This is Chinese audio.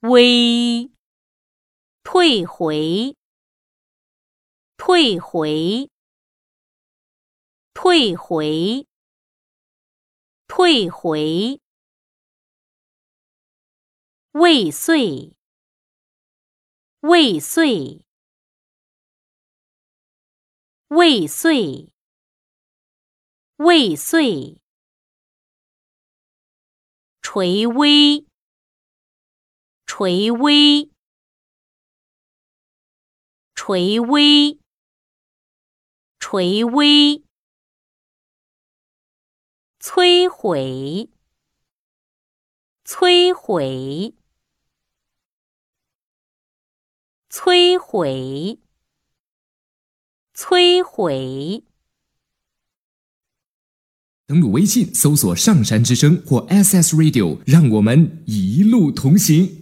微，退回退回退回退回，未遂未遂。未遂，未遂，垂危，垂危，垂危，垂危，摧毁，摧毁，摧毁。摧毁。登录微信，搜索“上山之声”或 “SS Radio”，让我们一路同行。